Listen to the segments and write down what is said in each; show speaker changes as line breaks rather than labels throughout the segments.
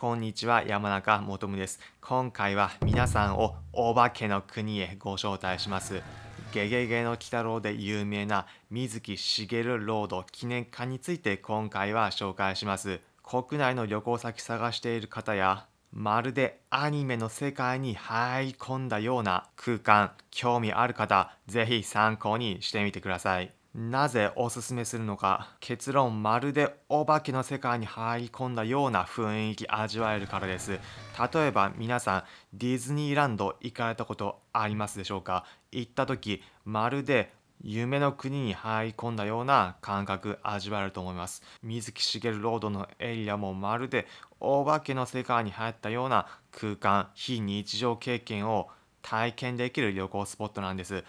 こんにちは、山中もとむです。今回は皆さんをお化けの国へご招待します。ゲゲゲの鬼太郎で有名な水木しげるロード記念館について今回は紹介します。国内の旅行先探している方や、まるでアニメの世界に入り込んだような空間、興味ある方、ぜひ参考にしてみてください。なぜおすすめするのか結論まるでお化けの世界に入り込んだような雰囲気味わえるからです。例えば皆さんディズニーランド行かれたことありますでしょうか？行った時まるで夢の国に入り込んだような感覚味わえると思います。水木しげるロードのエリアもまるでお化けの世界に入ったような空間非日常経験を体験できる旅行スポットなんです。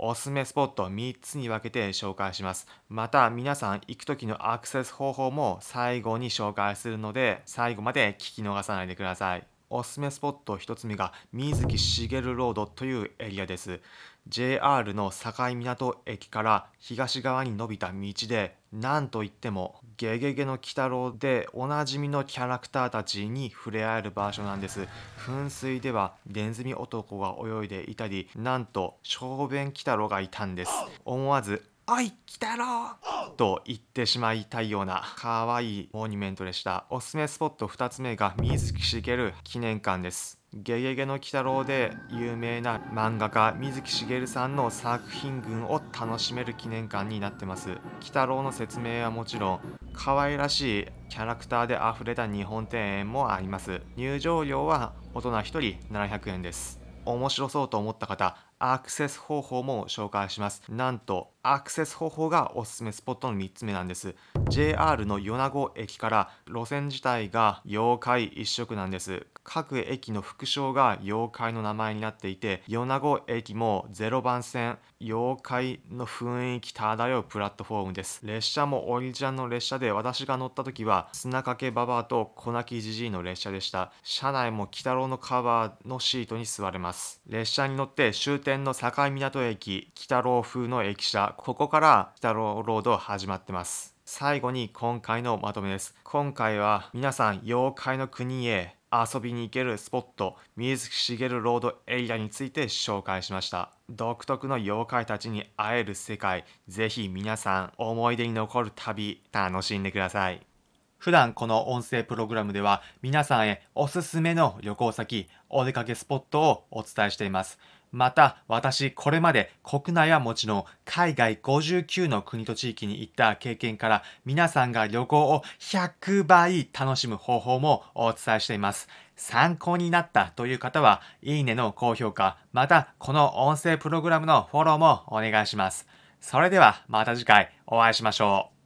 おすすめスポット3つに分けて紹介します。また皆さん行く時のアクセス方法も最後に紹介するので最後まで聞き逃さないでください。おすすめスポット1つ目が水木しげるロードというエリアです。JR の境港駅から東側に伸びた道でなんといっても「ゲゲゲの鬼太郎」でおなじみのキャラクターたちに触れ合える場所なんです。噴水ではネズミ男が泳いでいたりなんと小便鬼太郎がいたんです。思わず「おい鬼太郎!」と言ってしまいたいような可愛いモニュメントでしたおすすめスポット2つ目が水木しげる記念館ですゲゲゲの鬼太郎で有名な漫画家水木しげるさんの作品群を楽しめる記念館になってます鬼太郎の説明はもちろん可愛らしいキャラクターで溢れた日本庭園もあります入場料は大人1人700円です面白そうと思った方アクセス方法も紹介します。なんとアクセス方法がおすすめスポットの3つ目なんです。JR の米子駅から路線自体が妖怪一色なんです。各駅の副称が妖怪の名前になっていて米子駅も0番線妖怪の雰囲気漂うプラットフォームです。列車もオリジナルの列車で私が乗った時は砂かけババアと小泣きじじいの列車でした。車内も鬼太郎のカバーのシートに座れます。列車に乗って終点の境港駅鬼太郎風の駅舎ここから鬼太郎ロード始まってます。最後に今回のまとめです。今回は皆さん妖怪の国へ遊びに行けるスポット水木しげるロードエリアについて紹介しました。独特の妖怪たちに会える世界ぜひ皆さん思い出に残る旅楽しんでください。普段この音声プログラムでは皆さんへおすすめの旅行先、お出かけスポットをお伝えしています。また、私、これまで国内はもちろん海外59の国と地域に行った経験から、皆さんが旅行を100倍楽しむ方法もお伝えしています。参考になったという方は、いいねの高評価、また、この音声プログラムのフォローもお願いします。それでは、また次回お会いしましょう。